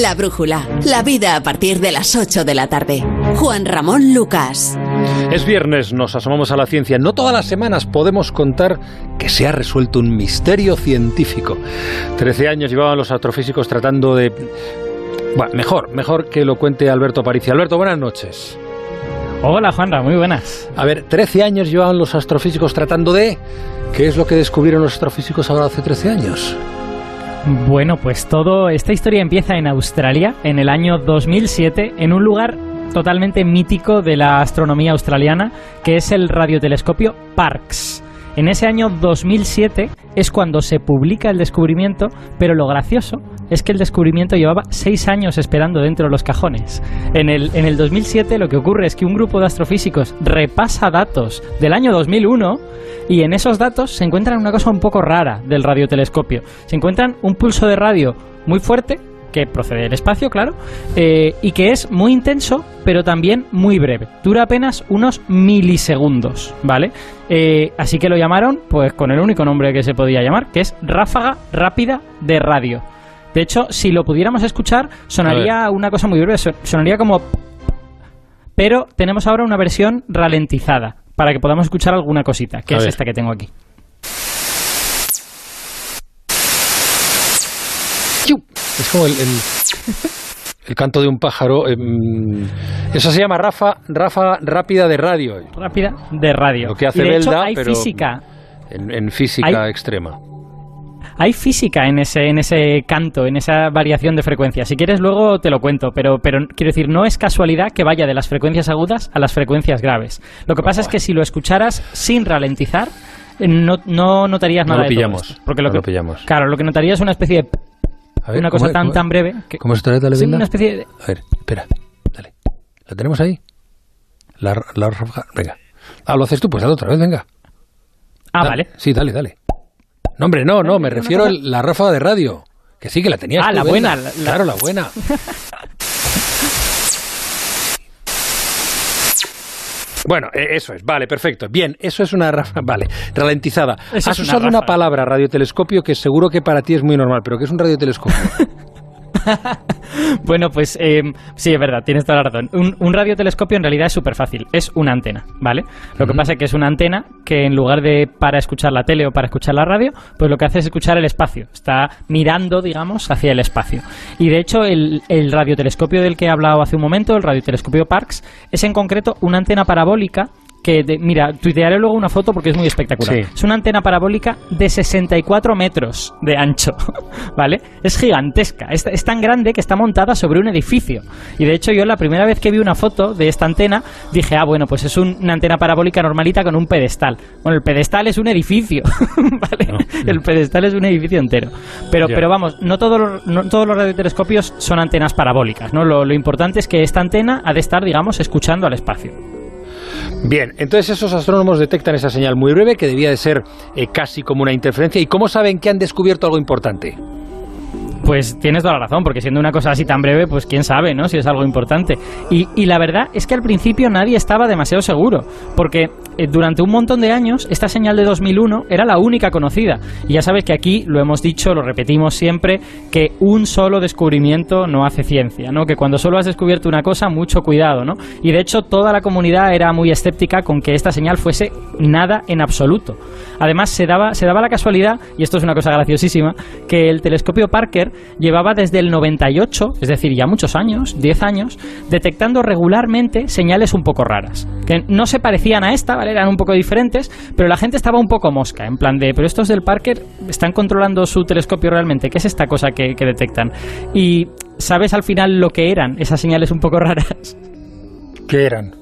La brújula, la vida a partir de las 8 de la tarde. Juan Ramón Lucas. Es viernes, nos asomamos a la ciencia. No todas las semanas podemos contar que se ha resuelto un misterio científico. Trece años llevaban los astrofísicos tratando de... Bueno, mejor, mejor que lo cuente Alberto Aparicio. Alberto, buenas noches. Hola Juanra, muy buenas. A ver, 13 años llevaban los astrofísicos tratando de... ¿Qué es lo que descubrieron los astrofísicos ahora hace 13 años? Bueno, pues todo, esta historia empieza en Australia, en el año 2007, en un lugar totalmente mítico de la astronomía australiana, que es el radiotelescopio Parkes. En ese año 2007 es cuando se publica el descubrimiento, pero lo gracioso es que el descubrimiento llevaba seis años esperando dentro de los cajones. En el, en el 2007 lo que ocurre es que un grupo de astrofísicos repasa datos del año 2001 y en esos datos se encuentran una cosa un poco rara del radiotelescopio. Se encuentran un pulso de radio muy fuerte que procede del espacio, claro, eh, y que es muy intenso, pero también muy breve. Dura apenas unos milisegundos, ¿vale? Eh, así que lo llamaron, pues con el único nombre que se podía llamar, que es ráfaga rápida de radio. De hecho, si lo pudiéramos escuchar, sonaría una cosa muy breve, sonaría como... Pero tenemos ahora una versión ralentizada, para que podamos escuchar alguna cosita, que es esta que tengo aquí. Es como el, el, canto de un pájaro. Em, eso se llama rafa, rafa rápida de radio. Rápida de radio. Lo que hace Belda, hay pero física. En, física extrema. Hay física en ese, en ese canto, en esa variación de frecuencia. Si quieres luego te lo cuento, pero, pero quiero decir, no es casualidad que vaya de las frecuencias agudas a las frecuencias graves. Lo que pasa es que si lo escucharas sin ralentizar, no, no notarías nada lo pillamos, de porque lo, que, pillamos. Claro, lo que notarías es una especie de una cosa tan, tan breve. Que, ¿Cómo se dale, una especie de... A ver, espera, dale. ¿La tenemos ahí? La, la venga. Ah, lo haces tú, pues dale otra vez, venga. Ah, vale. Sí, dale, dale. No, hombre, no, no, me refiero a la ráfaga de radio. Que sí, que la tenías. Ah, la buena. Claro, la buena. Bueno, e, eso es, vale, perfecto. Bien, eso es una vale, ralentizada. Has usado una, una palabra, radiotelescopio, que seguro que para ti es muy normal, pero ¿qué es un radiotelescopio? bueno, pues eh, sí, es verdad, tienes toda la razón. Un, radiotelescopio en realidad es súper fácil, es una antena, ¿vale? Lo que pasa es que es una antena que en lugar de para escuchar la tele o para escuchar la radio, pues lo que hace es escuchar el espacio, está mirando, digamos, hacia el espacio. Y de hecho, el, el radiotelescopio del que he hablado hace un momento, el radiotelescopio Parkes, es en concreto una antena parabólica que, mira, tuitearé luego una foto porque es muy espectacular. Es una antena parabólica de 64 metros de ancho, ¿vale? Es gigantesca, es, tan grande que está montada sobre un edificio. Y de hecho yo la primera vez que vi una foto de esta antena dije, ah, bueno, pues es una antena parabólica normalita con un pedestal. Bueno, el pedestal es un edificio, ¿vale? El pedestal es un edificio entero. Pero, pero vamos, no todos, los, no todos los radiotelescopios son antenas parabólicas, ¿no? Lo, lo importante es que esta antena ha de estar, digamos, escuchando al espacio. Bien, entonces esos astrónomos detectan esa señal muy breve que debía de ser eh, casi como una interferencia. ¿Y cómo saben que han descubierto algo importante? Pues tienes toda la razón, porque siendo una cosa así tan breve, pues quién sabe, ¿no? Si es algo importante. Y, y la verdad es que al principio nadie estaba demasiado seguro, porque eh, durante un montón de años esta señal de 2001 era la única conocida. Y ya sabes que aquí lo hemos dicho, lo repetimos siempre, que un solo descubrimiento no hace ciencia, ¿no? Que cuando solo has descubierto una cosa, mucho cuidado, ¿no? Y de hecho toda la comunidad era muy escéptica con que esta señal fuese nada en absoluto. Además se daba, se daba la casualidad, y esto es una cosa graciosísima, que el telescopio Parker llevaba desde el 98, es decir, ya muchos años, 10 años, detectando regularmente señales un poco raras, que no se parecían a esta, ¿vale? Eran un poco diferentes, pero la gente estaba un poco mosca, en plan de, pero estos del Parker están controlando su telescopio realmente, ¿qué es esta cosa que, que detectan? Y ¿sabes al final lo que eran esas señales un poco raras? ¿Qué eran?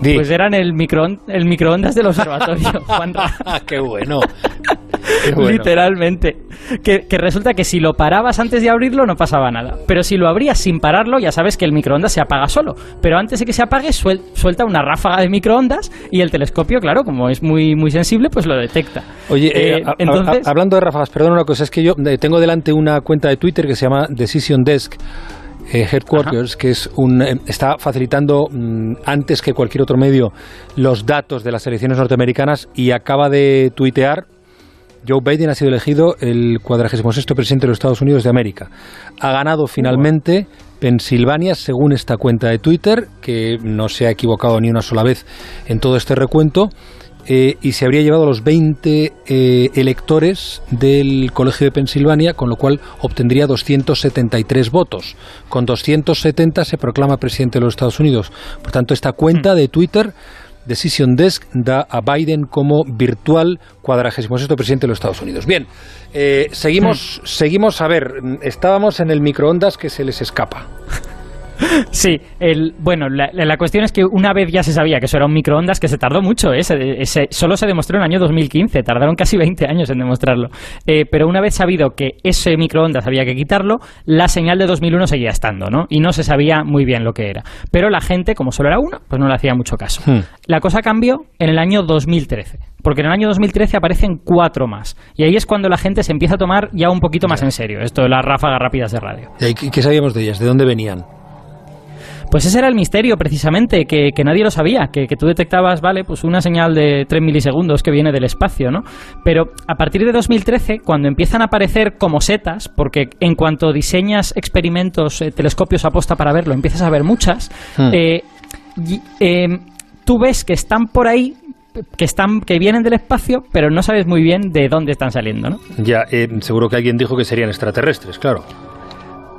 Pues eran el, el microondas del observatorio, Juan ¡Qué bueno! Literalmente. Que, resulta que si lo parabas antes de abrirlo no pasaba nada. Pero si lo abrías sin pararlo, ya sabes que el microondas se apaga solo. Pero antes de que se apague, suelta una ráfaga de microondas y el telescopio, claro, como es muy, muy sensible, pues lo detecta. Oye, eh, eh, entonces... hablando de ráfagas, perdón una cosa, es que yo eh, tengo delante una cuenta de Twitter que se llama Decision Desk eh, Headquarters, que es un, eh, está facilitando mm, antes que cualquier otro medio los datos de las elecciones norteamericanas y acaba de tuitear Joe Biden ha sido elegido el 46 presidente de los Estados Unidos de América. Ha ganado finalmente Pensilvania, según esta cuenta de Twitter, que no se ha equivocado ni una sola vez en todo este recuento. Eh, y se habría llevado los 20 eh, electores del Colegio de Pensilvania, con lo cual obtendría 273 votos. Con 270 se proclama presidente de los Estados Unidos. Por tanto, esta cuenta de Twitter, Decision Desk, da a Biden como virtual 46 presidente de los Estados Unidos. Bien, eh, seguimos, seguimos, a ver, estábamos en el microondas que se les escapa. Sí, el, bueno, la, cuestión es que una vez ya se sabía que eso era un microondas, que se tardó mucho, ¿eh? solo se demostró en el año 2015, tardaron casi 20 años en demostrarlo. Eh, pero una vez sabido que ese microondas había que quitarlo, la señal de 2001 seguía estando, ¿no? Y no se sabía muy bien lo que era. Pero la gente, como solo era uno, pues no le hacía mucho caso. Hmm. La cosa cambió en el año 2013 porque en el año 2013 aparecen cuatro más. Y ahí es cuando la gente se empieza a tomar ya un poquito más en serio esto de las ráfagas rápidas de radio. ¿Y qué sabíamos de ellas? ¿De dónde venían? Pues ese era el misterio, precisamente, que, nadie lo sabía, que, tú detectabas, vale, pues una señal de 3 milisegundos que viene del espacio, ¿no? Pero a partir de 2013, cuando empiezan a aparecer como setas, porque en cuanto diseñas experimentos, eh, telescopios aposta para verlo, empiezas a ver muchas, hmm. eh, em, tú ves que están por ahí que están que vienen del espacio, pero no sabes muy bien de dónde están saliendo, ¿no? Ya, eh, seguro que alguien dijo que serían extraterrestres, claro.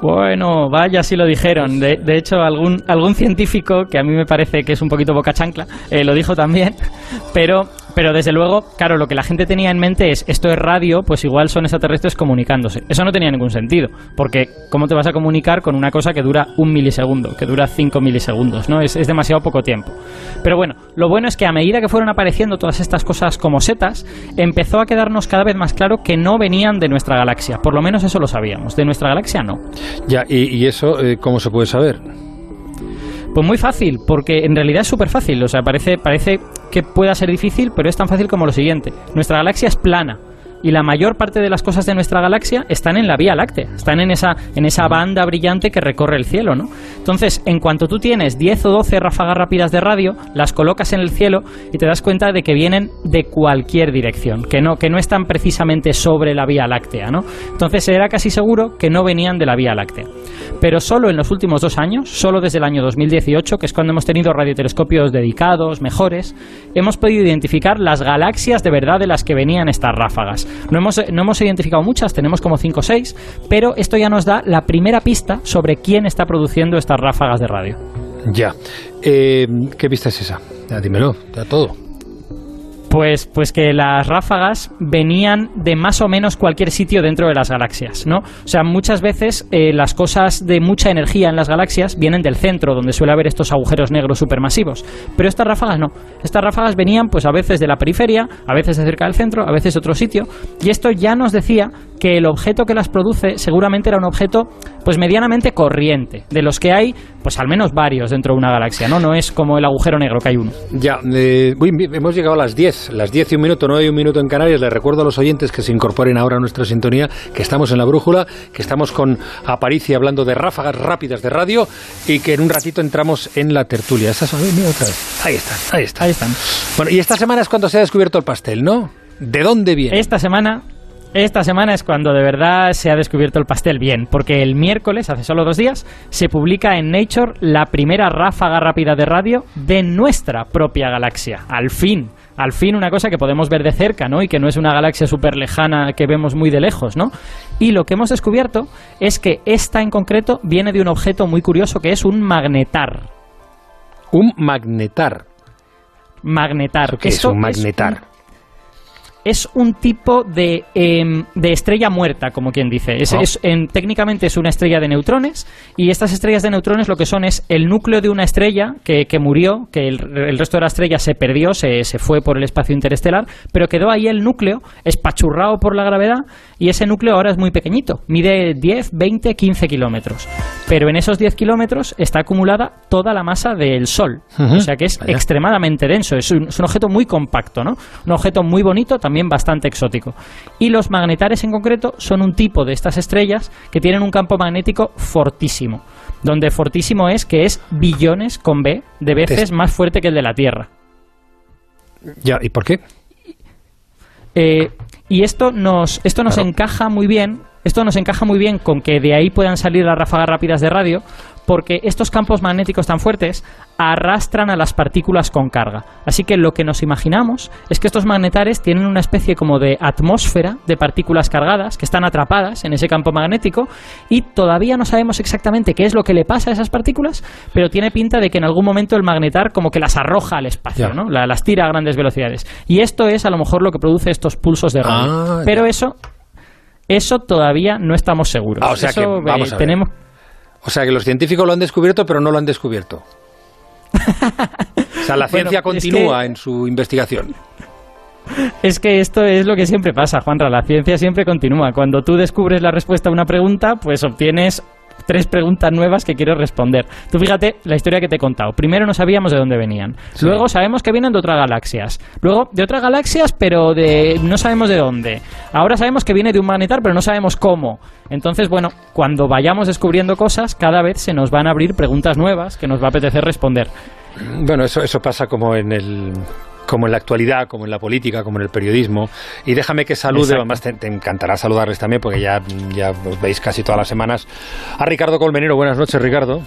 Bueno, vaya si lo dijeron. De, hecho, algún, algún científico, que a mí me parece que es un poquito boca chancla, eh, lo dijo también. Pero, pero desde luego, claro, lo que la gente tenía en mente es, esto es radio, pues igual son extraterrestres comunicándose. Eso no tenía ningún sentido, porque ¿cómo te vas a comunicar con una cosa que dura un milisegundo, que dura cinco milisegundos? ¿no? Es, es demasiado poco tiempo. Pero bueno, lo bueno es que a medida que fueron apareciendo todas estas cosas como setas, empezó a quedarnos cada vez más claro que no venían de nuestra galaxia. Por lo menos eso lo sabíamos. De nuestra galaxia no. Ya, ¿y, eso eh, cómo se puede saber? Pues muy fácil, porque en realidad es súper fácil. O sea, parece, parece que pueda ser difícil, pero es tan fácil como lo siguiente. Nuestra galaxia es plana y la mayor parte de las cosas de nuestra galaxia están en la Vía Láctea, están en esa, en esa banda brillante que recorre el cielo, ¿no? Entonces, en cuanto tú tienes 10 o 12 ráfagas rápidas de radio, las colocas en el cielo y te das cuenta de que vienen de cualquier dirección, que no, que no están precisamente sobre la Vía Láctea, ¿no? Entonces era casi seguro que no venían de la Vía Láctea. Pero solo en los últimos dos años, solo desde el año 2018, que es cuando hemos tenido radiotelescopios dedicados, mejores, hemos podido identificar las galaxias de verdad de las que venían estas ráfagas. No hemos, no hemos identificado muchas, tenemos como 5 o 6, pero esto ya nos da la primera pista sobre quién está produciendo estas ráfagas de radio. Ya. Eh, ¿Qué pista es esa? Dímelo, ya todo. Pues, pues que las ráfagas venían de más o menos cualquier sitio dentro de las galaxias, ¿no? O sea, muchas veces eh, las cosas de mucha energía en las galaxias vienen del centro, donde suele haber estos agujeros negros supermasivos. Pero estas ráfagas no. Estas ráfagas venían, pues a veces de la periferia, a veces de cerca del centro, a veces de otro sitio. Y esto ya nos decía que el objeto que las produce seguramente era un objeto, pues medianamente corriente, de los que hay, pues al menos varios dentro de una galaxia, ¿no? No es como el agujero negro que hay uno. Ya, eh, hemos llegado a las 10 las 10 y un minuto, no hay un minuto en Canarias. Les recuerdo a los oyentes que se incorporen ahora a nuestra sintonía, que estamos en la brújula, que estamos con Aparici hablando de ráfagas rápidas de radio y que en un ratito entramos en la tertulia. Ahí están, ahí están. Ahí están. Bueno, y esta semana es cuando se ha descubierto el pastel, ¿no? ¿De dónde viene? Esta semana esta semana es cuando de verdad se ha descubierto el pastel bien, porque el miércoles, hace solo dos días, se publica en Nature la primera ráfaga rápida de radio de nuestra propia galaxia. Al fin, al fin una cosa que podemos ver de cerca, ¿no? Y que no es una galaxia súper lejana que vemos muy de lejos, ¿no? Y lo que hemos descubierto es que esta en concreto viene de un objeto muy curioso que es un magnetar. Un magnetar. Magnetar. ¿Qué es un magnetar? es un tipo de, em, de, estrella muerta, como quien dice. Es, en, técnicamente es una estrella de neutrones y estas estrellas de neutrones lo que son es el núcleo de una estrella que, que murió, que el, resto de la estrella se perdió, se, se, fue por el espacio interestelar, pero quedó ahí el núcleo espachurrado por la gravedad y ese núcleo ahora es muy pequeñito, mide 10, 20, 15 kilómetros. Pero en esos 10 kilómetros está acumulada toda la masa del Sol, o sea que es extremadamente denso, es un, es un objeto muy compacto, ¿no? Un objeto muy bonito, también bastante exótico. Y los magnetares en concreto son un tipo de estas estrellas que tienen un campo magnético fortísimo, donde fortísimo es que es billones con B de veces más fuerte que el de la Tierra. Ya, ¿y por qué? Eh, Y esto nos, esto nos encaja muy bien esto nos encaja muy bien con que de ahí puedan salir las ráfagas rápidas de radio, porque estos campos magnéticos tan fuertes arrastran a las partículas con carga. Así que lo que nos imaginamos es que estos magnetares tienen una especie como de atmósfera de partículas cargadas que están atrapadas en ese campo magnético y todavía no sabemos exactamente qué es lo que le pasa a esas partículas, pero tiene pinta de que en algún momento el magnetar como que las arroja al espacio, ¿no? las tira a grandes velocidades. Y esto es a lo mejor lo que produce estos pulsos de radio. Ah, pero eso eso todavía no estamos seguros. Ah, o sea que, vamos tenemos... O sea que los científicos lo han descubierto, pero no lo han descubierto. o sea, la ciencia continúa en su investigación. Es que esto es lo que siempre pasa, Juanra. La ciencia siempre continúa. Cuando tú descubres la respuesta a una pregunta, pues obtienes tres preguntas nuevas que quiero responder. Tú fíjate la historia que te he contado. Primero no sabíamos de dónde venían. Luego sabemos que vienen de otras galaxias. Luego de otras galaxias, pero de no sabemos de dónde. Ahora sabemos que viene de un magnetar, pero no sabemos cómo. Entonces, bueno, cuando vayamos descubriendo cosas, cada vez se nos van a abrir preguntas nuevas que nos va a apetecer responder. Bueno, eso, eso pasa como en el como en la actualidad, como en la política, como en el periodismo. Y déjame que salude, además te, encantará saludarles también, porque ya, ya os veis casi todas las semanas, a Ricardo Colmenero. Buenas noches, Ricardo.